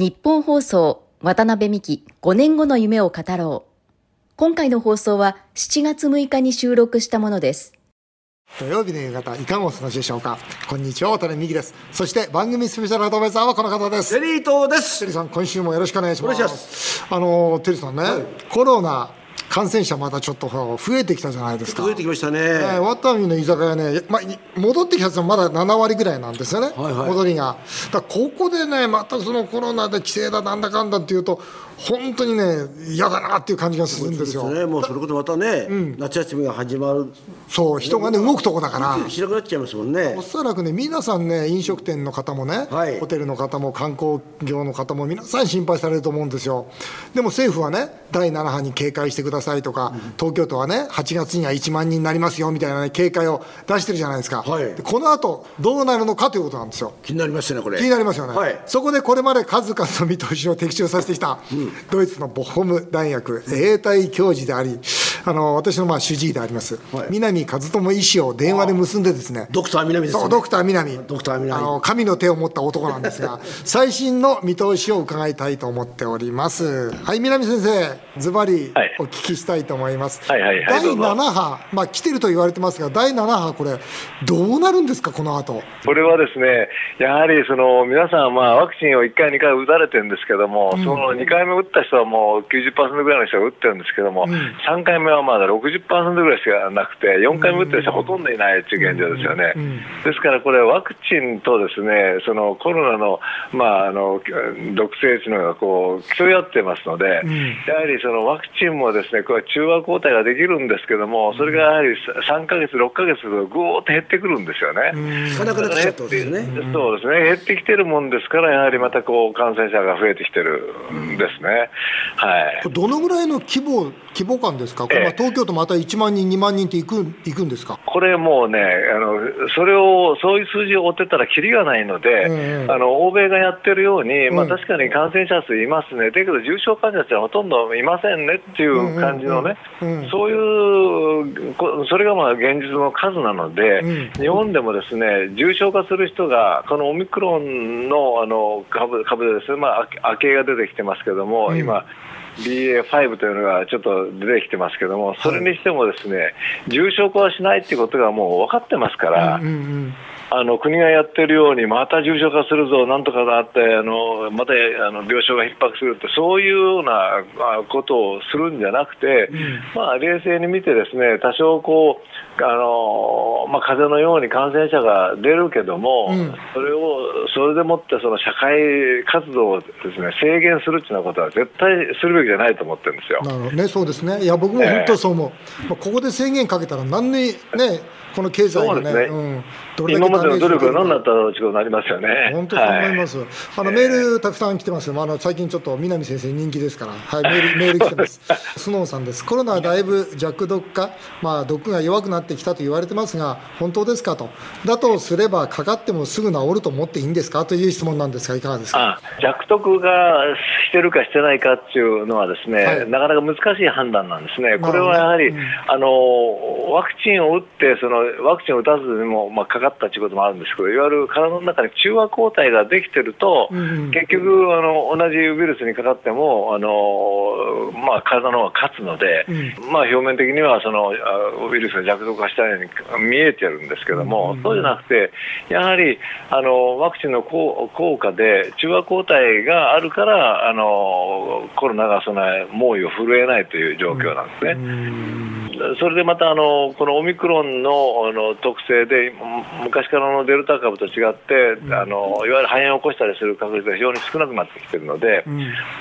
日本放送渡辺美希5年後の夢を語ろう。今回の放送は7月6日に収録したものです。土曜日の夕方いかがお過ごしでしょうか？こんにちは渡辺美希です。そして番組スペシャルアドバイザーはこの方です。テリー東です。テリーさん今週もよろしくお願いします。あのテリーさんね、コロナ感染者またちょっと増えてきたじゃないですか。増えてきましたね、えー、ワッタミの居酒屋ね、まあ、い戻ってきたやつはまだ7割ぐらいなんですよね、はいはい。戻りが。だここでね、またそのコロナで規制だ、なんだかんだっていうと、本当にね、嫌だなっていう感じがするんですよ。そうですね。もうそれこそまたね、夏休みが始まる。そう、人がね、動くとこだから。しなくなっちゃいますもんね。おそらくね、皆さんね、飲食店の方もね、はい。ホテルの方も観光業の方も、皆さん心配されると思うんですよ。でも政府はね、第7波に警戒してくださいとか、東京都はね、8月には1万人になりますよみたいな、ね、警戒を出してるじゃないですか、はい。でこの後どうなるのかということなんですよ。気になりますねこれ。気になりますよね、はい。そこでこれまで数々の見通しを的中させてきた、ドイツのボホム大学英体教授であり、あの私のまあ主治医であります、はい。南和智医師を電話で結んでですね、ドクター南ですよねドクター南。ドクター南。あの神の手を持った男なんですが 最新の見通しを伺いたいと思っております。はい南先生ズバリはい。お聞きしたいと思います、はいはいはい第どうぞ。7波まあ来てると言われてますが第7波これどうなるんですかこの後？これはですね、やはりその皆さん、まあ、ワクチンを1回、2回打たれてるんですけども、その2回目打った人はもう90%ぐらいの人が打ってるんですけども、3回目はまだ60%ぐらいしかなくて、4回目打ってる人はほとんどいないという現状ですよね。ですからこれ、ワクチンとですねそのコロナの,、まあ、あの毒性というのがこう競い合ってますので、やはりそのワクチンもですねこれ中和抗体ができるんですけども、それがやはり3ヶ月、6ヶ月とぐーっと減ってくるんですよね。そうですね、減ってきてるもんですから、やはりまたこう感染者が増えてきてるんですね。はい。どのぐらいの規模規模感ですか、これまあええ東京都また1万人、2万人っていくいくんですか、これもうねあの、それを、そういう数字を追ってたらきりがないので、ええあの欧米がやってるように、まあ、うん確かに感染者数いますね、だけど重症患者ってほとんどいませんねっていう感じのねうん。うんうんうん、そういう、こそれがまあ現実の数なので、うん。日本でもですね重症化する人が、このオミクロンのあの株株でですね、まあ、あ明けが出てきてますけども、うん。今、BA.5 というのがちょっと出てきてますけども、それにしてもですね、重症化はしないっていうことがもう分かってますから、うんうんあの国がやってるように、また重症化するぞ、なんとかだって、あのまたあの病床が逼迫するって、そういうようなあことをするんじゃなくて、まあ、冷静に見て、ですね多少こう、あのまあ、風邪のように感染者が出るけども、うん。それをそれでもってその社会活動をです、ね、制限するっていうことは絶対するべきじゃないと思ってるんですよ。なるほど。ね、そうですね、いや、僕も本当そう思う、まあ、ここで制限かけたら、なんにね、この経済がね、ねうん、どれだ今までの努力が何だっったのとになりますよね。本当そう思いはます、あのメールたくさん来てますよ、あの最近ちょっと南先生、人気ですから、はい、メールメール来てます、スノーさんです、コロナはだいぶ弱毒化、まあ、毒が弱くなってきたと言われてますが、本当ですかと、だとすれば、かかってもすぐ治ると思っていいんですか？という質問なんですが、いかがですか？あ弱毒がしてるかしてないかっていうのはですね、はい。なかなか難しい判断なんですね、これはやはり、うん。あのワクチンを打って、そのワクチンを打たずにも、まあ、かかったということもあるんですけど、いわゆる体の中に中和抗体ができてると、うんうん結局あの、同じウイルスにかかっても、あのまあ、体の方が勝つので、まあ、表面的にはそのあウイルスが弱毒化したように見えてるんですけども、そうじゃなくて、やはりあのワクチンの効効果で中和抗体があるから、あのコロナがその猛威を振るえないという状況なんですね。それでまたあのこのオミクロンのあの特性でむ昔からのデルタ株と違って、あのいわゆる肺炎を起こしたりする確率が非常に少なくなってきているので、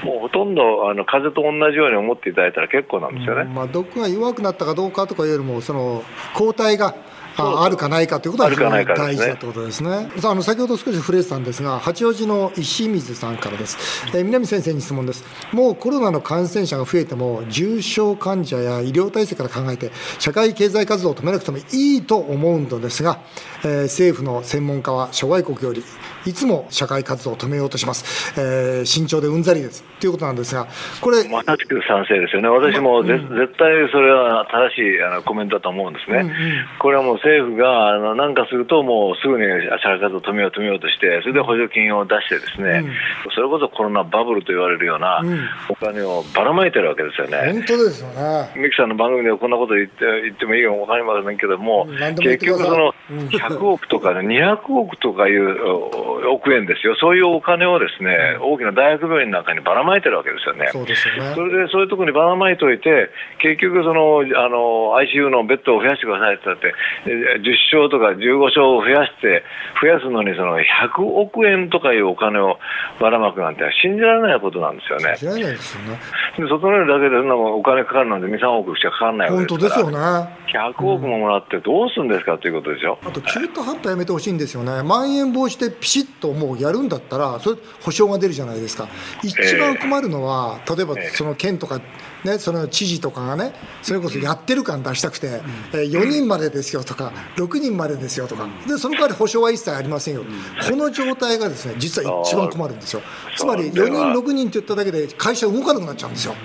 もうほとんどあの風邪と同じように思っていただいたら結構なんですよね。まあ、毒が弱くなったかどうかとかいうよりも、その抗体がああるかないかということは非常に大事だということですね。さああの先ほど少し触れてたんですが、八王子の石水さんからです。えー南先生に質問です。もうコロナの感染者が増えても、重症患者や医療体制から考えて、社会経済活動を止めなくてもいいと思うのですが、えー政府の専門家は諸外国よりいつも社会活動を止めようとします、えー慎重でうんざりです。ということなんですがこれ、まさしく賛成ですよね、私もぜ、絶対それは正しいあのコメントだと思うんですね、これはもう政府があのなんかすると、もうすぐに社会活動を止めよう、止めようとして、それで補助金を出して、ですね、それこそコロナバブルと言われるようなお金をばらまいてるわけですよね。本当ですよね。ミキさんの番組でこんなこと言って言ってもいいかもわかりませんけども、も結局、その100億とか、ね、200億とかいうお億円ですよ、そういうお金をですね、大きな大学病院の中にばらまいてるわけですよね。そうですよねそれでそういうところにばらまいといて、結局そのあの、ICU のベッドを増やしてくださいって言って、え10床とか15床を増やして、増やすのにその100億円とかいうお金をばらまくなんて信じられないことなんですよね。知らないですよね。で整えるだけでそんお金かかるなんて2、3億しかかからないわ本けですから当ですよね。100億ももらってどうするんですかということでしょ。あと中途半端やめてほしいんですよね、まん延防止でピシッともうやるんだったら、それ、保証が出るじゃないですか、一番困るのは、例えばその県とか、ね、その知事とかがね、それこそやってる感出したくて、えー4人までですよとか、6人までですよとか、でその代わり保証は一切ありませんよ、この状態がですね実は一番困るんですよ、つまり4人、6人って言っただけで、会社動かなくなっちゃうんですよ。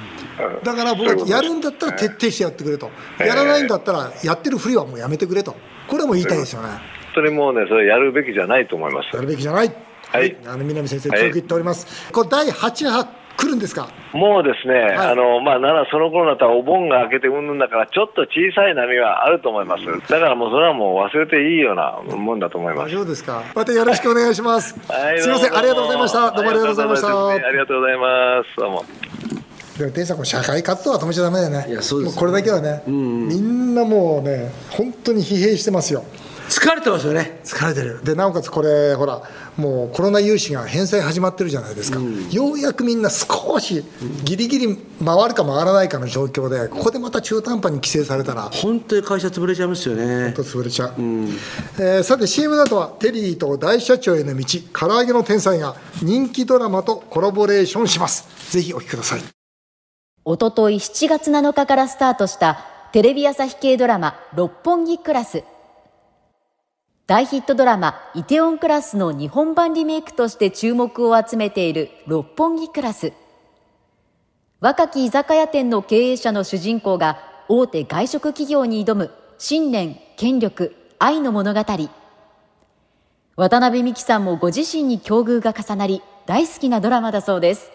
だから僕はやるんだったら徹底してやってくれと、やらないんだったらやってるふりはもうやめてくれと、これはもう言いたいですよね。本当にもうね、それやるべきじゃないと思いますや。るべきじゃない。はいあの南先生、はい強く言っております。これ第8波来るんですか？もうですね、はいあのまあ、ならその頃だったらお盆が明けてうんぬんだから、ちょっと小さい波はあると思います。だからもうそれはもう忘れていいようなもんだと思います。大丈夫ですか？またよろしくお願いします。はいすみません、ありがとうございました。どうもありがとうございました。ありがとうございます。どうも。でも店員さん、これ社会活動は止めちゃだめだよね。いやそうですもこれだけはね、みんなもうね、本当に疲弊してますよ。疲れてますよね。疲れてる。で、なおかつこれ、ほら、もうコロナ融資が返済始まってるじゃないですか。ようやくみんな少し、ギリギリ回るか回らないかの状況で、ここでまた中途半端に規制されたら、本当に会社潰れちゃいますよね。と潰れちゃう、えーさて CM などはテリーと大社長への道。唐揚げの天才が人気ドラマとコラボレーションします。ぜひお聞きください。おととい7月7日からスタートしたテレビ朝日系ドラマ六本木クラス。大ヒットドラマイテオンクラスの日本版リメイクとして注目を集めている六本木クラス。若き居酒屋店の経営者の主人公が大手外食企業に挑む信念、権力、愛の物語。渡辺美樹さんもご自身に境遇が重なり大好きなドラマだそうです。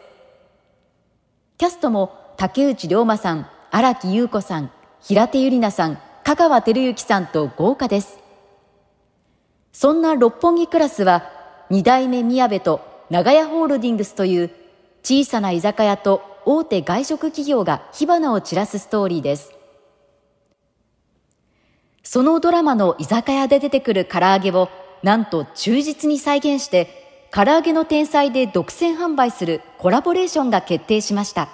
キャストも竹内涼真さん、荒木優子さん、平手友梨奈さん、香川照之さんと豪華です。そんな六本木クラスは、二代目宮部と長屋ホールディングスという小さな居酒屋と大手外食企業が火花を散らすストーリーです。そのドラマの居酒屋で出てくる唐揚げをなんと忠実に再現して唐揚げの天才で独占販売するコラボレーションが決定しました。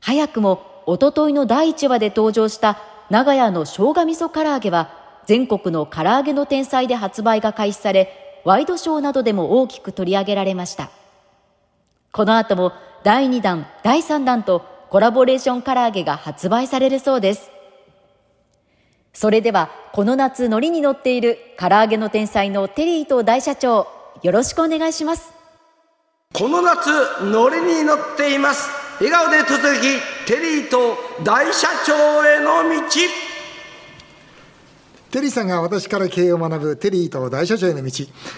早くもおとといの第1話で登場した長屋の生姜味噌唐揚げは全国の唐揚げの天才で発売が開始されワイドショーなどでも大きく取り上げられました。この後も第2弾、第3弾とコラボレーション唐揚げが発売されるそうです。それではこの夏ノリに乗っている唐揚げの天才のテリーと大社長よろしくお願いします。この夏ノリに乗っています笑顔で突撃テリーと大社長への道テリーさんが私から経営を学ぶテリーと大社長への道。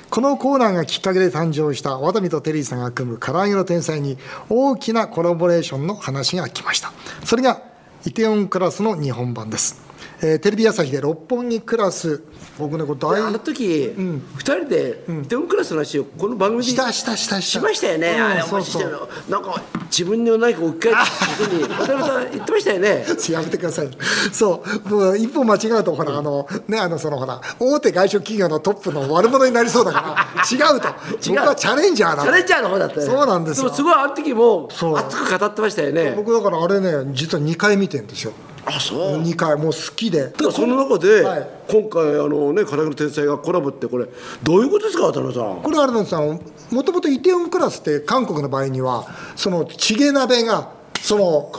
このコーナーがきっかけで誕生したワタミとテリーさんが組む唐揚げの天才に大きなコラボレーションの話が来ました。それがイテオンクラスの日本版です、えーテレビ朝日で六本木クラス。僕ねこれ大あの時、二人でテオンクラスの話をこの番組でしたしたしたしましたよね、うんあれそうそう。面白いよなんか自分の何か置き換えたことに渡辺さん言ってましたよね。やめてください。そう、もう一歩間違うと、ほら、あの、ね、あの、その、ほら、大手外食企業のトップの悪者になりそうだから、違うと。僕はチャレンジャーだチャレンジャーの方だったね。そうなんですよ。もすごいあの時も熱く語ってましたよね。僕だからあれね、実は2回見てんですよ。あそう。2回、もう好きで。でその中で、はい。今回あのね「唐揚げの天才」がコラボってこれどういうことですか渡辺さん？これあれなんですよ。もともとイテウォンクラスって韓国の場合にはそのチゲ鍋がその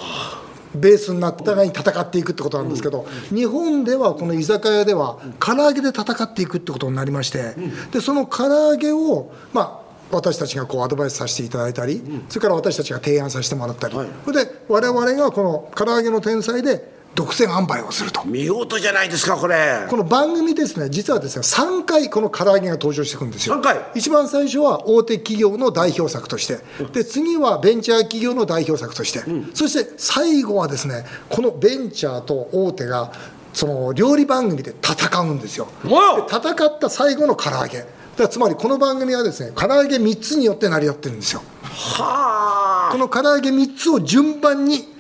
ベースになってお互いに戦っていくってことなんですけど、日本ではこの居酒屋では唐揚げで戦っていくってことになりまして、でその唐揚げをまあ私たちがこうアドバイスさせていただいたり、それから私たちが提案させてもらったり、はい。それで我々がこの唐揚げの天才で独占販売をすると。見事じゃないですかこれこの番組ですね、実はですね、3回この唐揚げが登場してくるんですよ。三回？一番最初は大手企業の代表作として、で次はベンチャー企業の代表作として、そして最後はですね、このベンチャーと大手が、その料理番組で戦うんですよ。戦った最後の唐揚げ。だつまりこの番組はですね、唐揚げ3つによって成り立ってるんですよ。はこの唐揚げ3つを順番に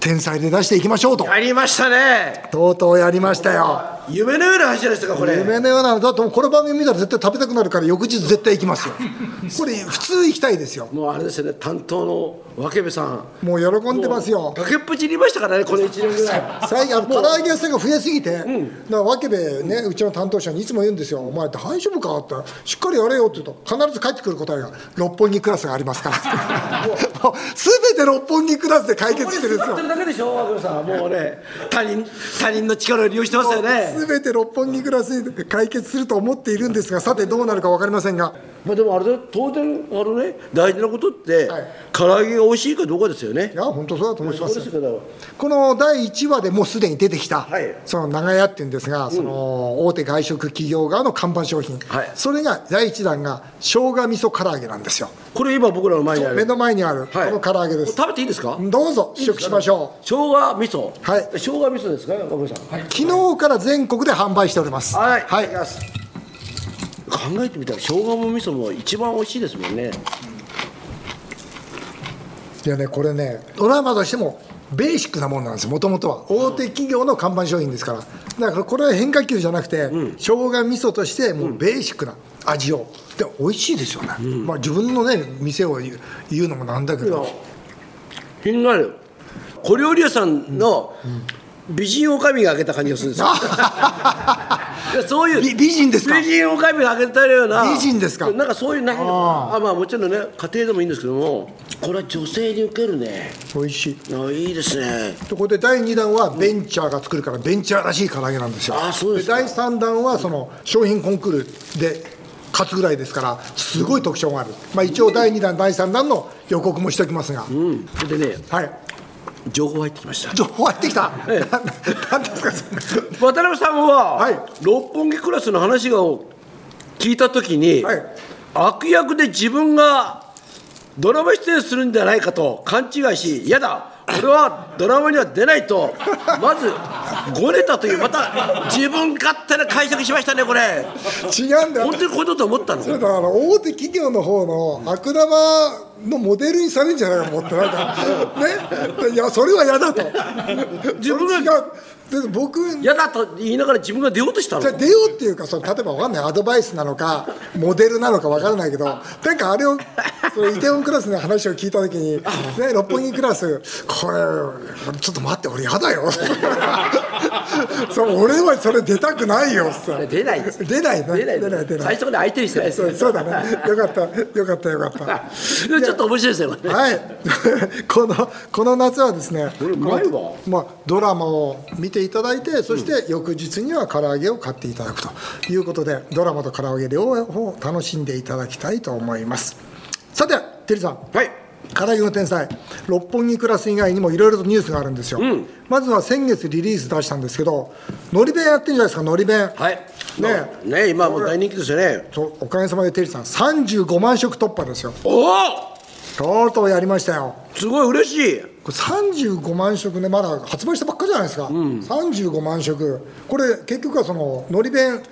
天才で出していきましょうとあ。やりましたねとうとうやりましたよ。夢のような話ですかこれ。夢のようなの。だとこの番組見たら絶対食べたくなるから翌日絶対行きますよ。これ普通行きたいですよ。もうあれですよね担当の分部さん。もう喜んでますよ。崖っぷちにいましたからねこの1年ぐらい。最近あの唐揚げ屋さんが増えすぎて、だからわけべねうちの担当者にいつも言うんですよ「お前大丈夫か?」って「しっかりやれよ」って言うと必ず帰ってくる答えが「六本木クラスがありますから」もう。全て六本木クラスで解決してるんですよ。それだけでしょさん。もうね他人他人の力を利用してますよね全て六本木クラスで解決すると思っているんですがさてどうなるか分かりませんが。まあでもあれ当然あのね大事なことって、はい。唐揚げが美味しいかどうかですよね。いや本当そうだと思います。この第1話でもうすでに出てきた、はい。その長屋っていうんですが、その大手外食企業側の看板商品、はい。それが第1弾が生姜味噌唐揚げなんですよ。これ今僕らの前にある。目の前にあるこはい。の唐揚げです、食べていいですか？どうぞ。試食しましょう。生姜味噌。はい。生姜味噌ですか？分部さん。はい、昨日から全国で販売しております。はい。はい。考えてみたら生姜も味噌も一番美味しいですもんね。いやねこれねドラマとしてもベーシックなものなんですよ。もともとは大手企業の看板商品ですから。だからこれは変化球じゃなくて、生姜味噌としてもうベーシックな味を。で美味しいですよね、まあ自分のね店を言う言うのもなんだけど、品がある。小料理屋さんの美人女将が開けた感じがするんですよ。そういう美美人ですか？美人女将が開けたような美人ですか？なんかそういうなんかああ。まあもちろんね家庭でもいいんですけどもこれは女性に受けるね。美味しい。あいいですね。でこれで第2弾はベンチャーが作るからベンチャーらしい唐揚げなんですよ。あそうですか。第3弾はその商品コンクールで勝つぐらいですからすごい特徴がある、まあ、一応第2弾第3弾の予告もしておきますが、うん。でねはい情報入ってきました。情報入ってきた、ええ。ななんですか渡辺さんは、はい。六本木クラスの話が聞いた時に、はい。悪役で自分がドラマ出演するんじゃないかと勘違いし嫌だ。俺はドラマには出ないとまずごねたというまた自分勝手な解釈しましたねこれ。違うんだよ。本当にこういうことと思ったの？それだから大手企業の方の悪玉のモデルにされるんじゃないかと思ってなんかね。いやそれは嫌だと。自分がで僕嫌だと言いながら自分が出ようとしたの？じゃあ出ようっていうかその例えばわかんない。アドバイスなのかモデルなのかわからないけどなんかあれをそのイテウォンクラスの話を聞いた時に、ね、六本木クラスこれちょっと待って俺嫌だよ。そう俺はそれ出たくないよ。さ出ない出ないね。出ない出ない出ない。最初から相手にしてないです。そうそうだね。よかった。よかったよかった。でちょっと面白いですよはい。このこの夏はですねまあ、ドラマを見ていただいてそして翌日には唐揚げを買っていただくということでドラマと唐揚げ両方楽しんでいただきたいと思います。さてテリーさん。はい。唐揚げの天才。六本木クラス以外にもいろいろとニュースがあるんですよ、まずは先月リリース出したんですけどのり弁やってるんじゃないですかのり弁。はい。ねね今もう大人気ですよね。おかげさまでテリーさん35万食突破ですよ。おおとうとうやりましたよ。すごい嬉しい。これ35万食ねまだ発売したばっかじゃないですか、35万食。これ結局はそののり弁。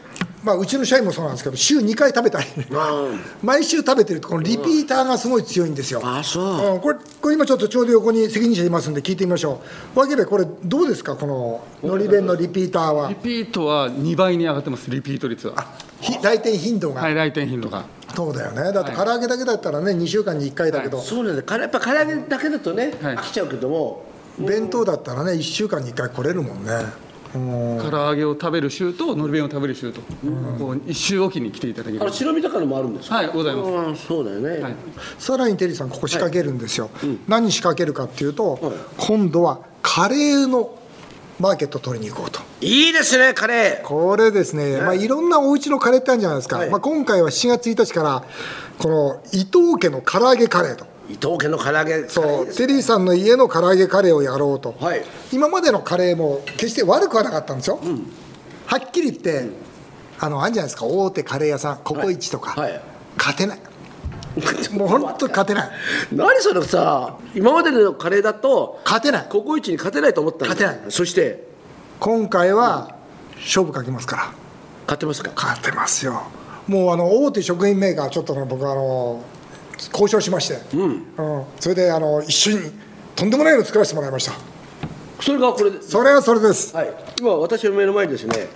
まあうちの社員もそうなんですけど週2回食べたり毎週食べてるとこのリピーターがすごい強いんですよ、あそう。うん、これこれ今ちょっとちょうど横に責任者いますんで聞いてみましょう。わけでこれどうですかこののり弁のリピーターは？リピートは2倍に上がってます、リピート率は。ひ来店頻度が、はい、来店頻度が。そうだよね。だって唐揚げだけだったらね2週間に1回だけど、そうなんだやっぱ唐揚げだけだとね、はい。飽きちゃうけども。弁当だったらね1週間に1回来れるもんね。唐揚げを食べる週とのり弁を食べる週と、こう一週おきに来ていただけあのる白身魚もあるんですか？はいございます。うんそうだよね、はい。さらにテリーさんここ仕掛けるんですよ、何仕掛けるかっていうと、はい。今度はカレーのマーケット取りに行こうと。いいですねカレー。これですね、まあ、いろんなお家のカレーってあるんじゃないですか、はい。まあ、今回は7月1日からこの伊藤家の唐揚げカレーと。伊藤家の唐揚げそうテリーさんの家の唐揚げカレーをやろうと、はい。今までのカレーも決して悪くはなかったんですよ、はっきり言って、あのあるんじゃないですか大手カレー屋さんココイチとか、はい。はい。勝てない もう本当勝てない。何それさ今までのカレーだと勝てない。ココイチに勝てないと思った勝てない。そして？今回は勝負かけますから。勝ってますか？勝てますよ。もうあの大手食品メーカーちょっとね僕あの交渉しまして、うん。それであの一緒にとんでもないの作らせてもらいました。それがこれで？すそれはそれです。はい。今私の目の前にですね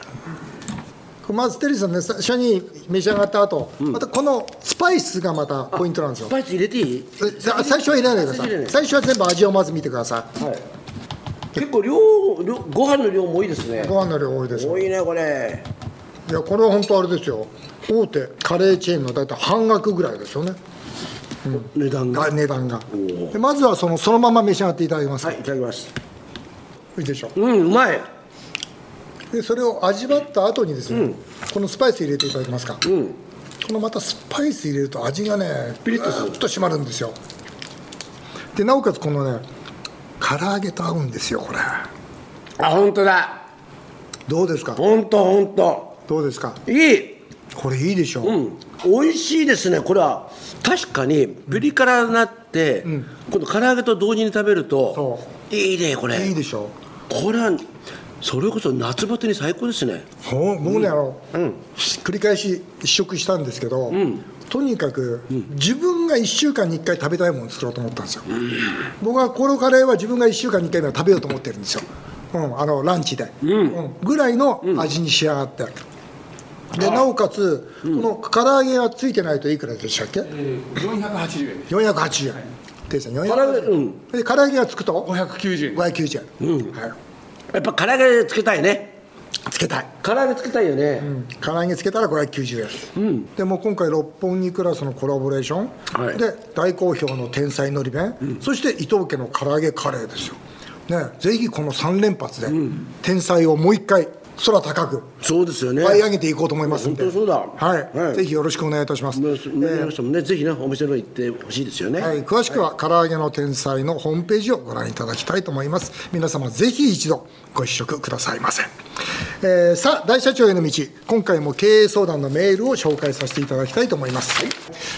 まずテリーさんね。最初に召し上がった後、またこのスパイスがまたポイントなんですよ。スパイス入れていい？最初は入れないでください。い。最初は全部味をまず見てくださはい。結構量量ご飯の量も多いですね。いご飯の量多いですよ。多いねこれ。いやこれは本当あれですよ。大手カレーチェーンの大体半額ぐらいですよね。値段が。が値段が。まずはそのそのまま召し上がっていただきますか、はいいただきます。い、いでしょう。うんうまいでそれを味わった後にですね、このスパイス入れていただけますか、うん。このまたスパイス入れると味がねピリッとする。と締まるんですよ。でなおかつこのね唐揚げと合うんですよこれ。あ本当だ。どうですか？本当本当。どうですか？いい。これいいでしょ、うん。美味しいですね。これは確かにピリ辛になって、今度唐揚げと同時に食べるとそいいねこれ。いいでしょ。これはそれこそ夏バテに最高ですね。ほん僕ねあの、うん。繰り返し試食したんですけど、とにかく、自分が1週間に1回食べたいものを作ろうと思ったんですよ、僕はこのカレーは自分が1週間に1回は食べようと思ってるんですよ、うん、あのランチで、うん。ぐらいの味に仕上がって、でなおかつ、この唐揚げがついてないといくらでしたっけ、480円です。480円。でさん唐揚げ480う円ん。で唐揚げがつくと？590円。590円、はい、やっぱ唐揚げつけたいね。つけたい。唐揚げつけたいよね、唐揚げつけたら590円、でもう今回六本木クラスのコラボレーション、はい。で大好評の天才のり弁、そして伊藤家の唐揚げカレーですよ、ね、ぜひこの3連発で、天才をもう一回空高くそうですよね。舞い上げていこうと思いますんで、本当そうだ。はい。はい。ぜひよろしくお願いいたします、皆さんもね、ぜひねお店の方行ってほしいですよね、はい、詳しくは唐揚げの天才のホームページをご覧いただきたいと思います。皆様ぜひ一度ご試食くださいませ、えーさあ大社長への道。今回も経営相談のメールを紹介させていただきたいと思います、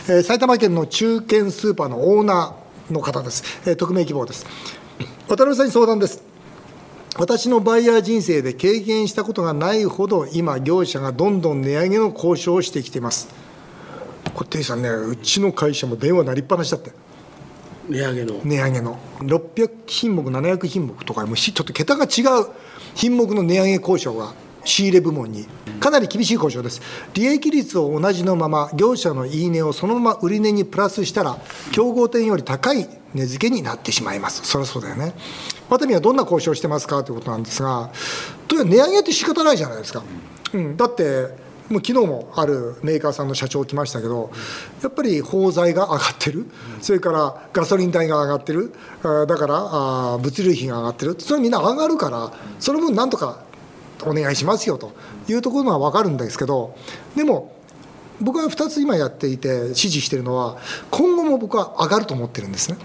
えー埼玉県の中堅スーパーのオーナーの方です、えー匿名希望です。渡辺さんに相談です私のバイヤー人生で経験したことがないほど今業者がどんどん値上げの交渉をしてきています。これテリーさんねうちの会社も電話鳴りっぱなしだって。値上げの。値上げの。600品目700品目とかもうしちょっと桁が違う。品目の値上げ交渉が仕入れ部門に。かなり厳しい交渉です。利益率を同じのまま業者の言い値をそのまま売り値にプラスしたら競合店より高い値付けになってしまいます。そりゃそうだよね。ワタミはどんな交渉してますかということなんですがとにかく値上げって仕方ないじゃないですか、うん、だってもう昨日もあるメーカーさんの社長来ましたけど、やっぱり包材が上がってる、それからガソリン代が上がってる、だから物流費が上がってる、それみんな上がるから、その分なんとかお願いしますよと。いうところは分かるんですけど、でも、僕は2つ今やっていて、指示しているのは、今後も僕は上がると思ってるんですね。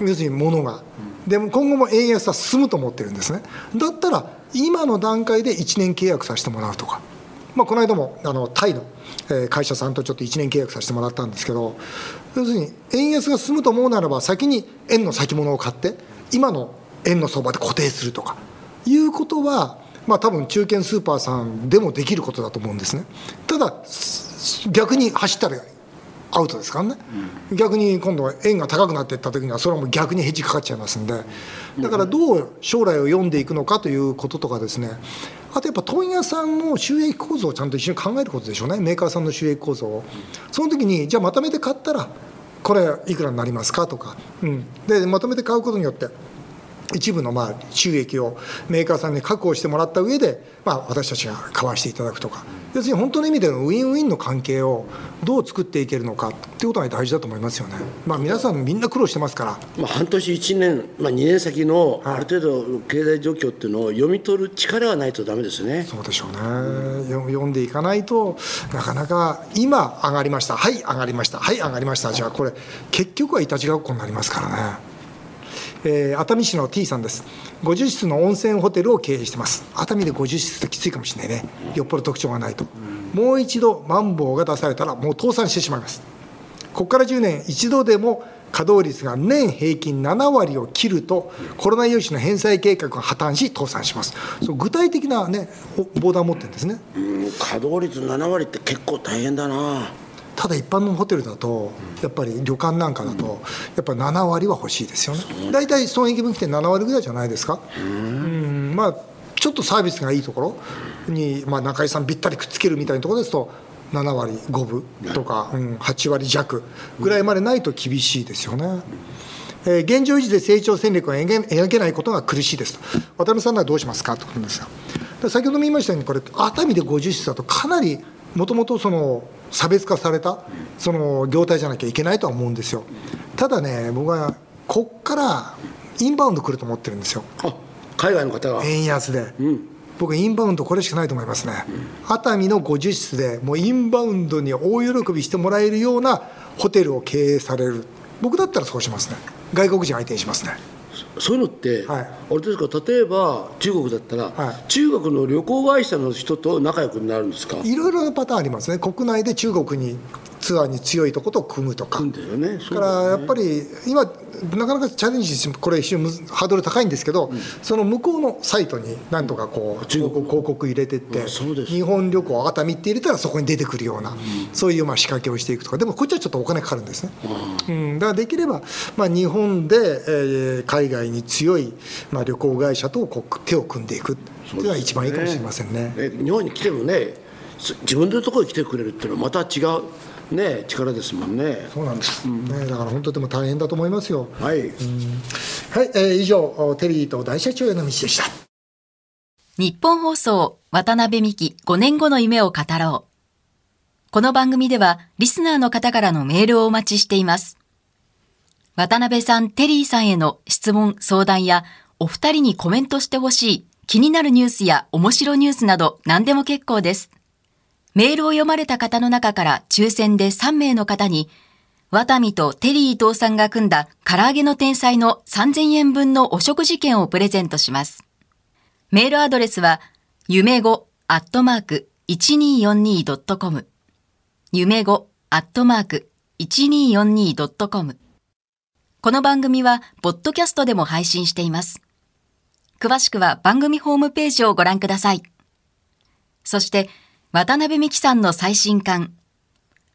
要するに物が。でも今後も円安は進むと思ってるんですね。だったら、今の段階で1年契約させてもらうとか。まあ、この間もあのタイのえー会社さんとちょっと1年契約させてもらったんですけど、要するに円安が進むと思うならば、先に円の先物を買って、今の円の相場で固定するとかいうことは、まあ多分中堅スーパーさんでもできることだと思うんですね。ただす逆に走ったらアウトですからね、逆に今度は円が高くなっていった時にはそれはもう逆にヘッジかかっちゃいますんで。だからどう将来を読んでいくのかということとかですね。あとやっぱ問屋さんの収益構造をちゃんと一緒に考えることでしょうね。メーカーさんの収益構造を。その時にじゃあまとめて買ったらこれいくらになりますかとか、うん、でまとめて買うことによって一部のまあ収益をメーカーさんに確保してもらった上で、まあ、私たちが買わしていただくとか、要するに本当の意味でのウィンウィンの関係をどう作っていけるのかっていうことが大事だと思いますよね。まあ、皆さんみんな苦労してますから。まあ、半年、1年、まあ、2年先のある程度経済状況っていうのを読み取る力がないとだめですね。そうでしょうね、読んでいかないとなかなか今上がりましたはい上がりましたはい上がりましたじゃあこれ結局はいたちがっこになりますからね。えー、熱海市の T さんです。50室の温泉ホテルを経営してます。熱海で50室ってきついかもしれないね。よっぽど特徴がないと。もう一度マンボウが出されたらもう倒産してしまいます。ここから10年一度でも稼働率が年平均7割を切るとコロナ融資の返済計画が破綻し倒産します。そう具体的なねボーダーを持ってるんですね。うん稼働率7割って結構大変だな。ただ一般のホテルだとやっぱり旅館なんかだとやっぱ7割は欲しいですよね。大体損益分岐点7割ぐらいじゃないですか。うん。まあちょっとサービスがいいところに、まあ、中井さんぴったりくっつけるみたいなところですと7割5分とか、うん、8割弱ぐらいまでないと厳しいですよね。えー、現状維持で成長戦略が描けないことが苦しいですと、渡辺さんならどうしますかということですが、先ほども言いましたように、これ、熱海で50室だと、かなりもともとその差別化されたその業態じゃなきゃいけないとは思うんですよ。ただね、僕はこっからインバウンド来ると思ってるんですよ。海外の方が円安で、うん、僕、インバウンドこれしかないと思いますね、熱海の50室で、もうインバウンドに大喜びしてもらえるようなホテルを経営される、僕だったらそうしますね、外国人相手にしますね。そういうのって、はい、あれですか？例えば中国だったら、はい、中国の旅行会社の人と仲良くなるんですか？いろいろなパターンありますね。国内で中国にツアーに強いとこと組むとか、だからやっぱり今、なかなかチャレンジして、これ、一瞬ハードル高いんですけど、うん、その向こうのサイトになんとかこう、中国。広告入れてって、日本旅行熱海って入れたらそこに出てくるような、うん、そういうまあ仕掛けをしていくとか、でもこっちはちょっとお金かかるんですね。うん、だからできれば、まあ、日本で、えー、海外に強い、まあ、旅行会社とこう手を組んでいくっていうのが一番いいかもしれませんね。ね日本に来てもね自分のところに来てくれるっていうのはまた違うね力ですもんね。そうなんです。うん、ねだから本当でも大変だと思いますよ。はい。はい、えー、以上テリーと大社長への道でした。日本放送渡辺美希5年後の夢を語ろう。この番組ではリスナーの方からのメールをお待ちしています。渡辺さん、テリーさんへの質問、相談やお二人にコメントしてほしい気になるニュースや面白ニュースなど何でも結構です。メールを読まれた方の中から抽選で3名の方に、ワタミとテリー伊藤さんが組んだ唐揚げの天才の3000円分のお食事券をプレゼントします。メールアドレスは、夢語アットマーク 1242.com 夢語アットマーク 1242.com この番組は、ポッドキャストでも配信しています。詳しくは番組ホームページをご覧ください。そして、渡邉美樹さんの最新刊、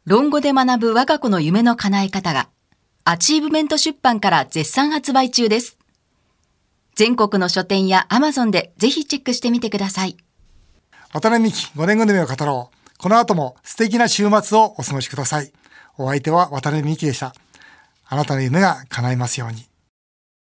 論語で学ぶ我が子の夢の叶え方が、アチーブメント出版から絶賛発売中です。全国の書店やアマゾンでぜひチェックしてみてください。渡辺美希5年後の夢を語ろう。この後も素敵な週末をお過ごしください。お相手は渡辺美希でした。あなたの夢が叶いますように。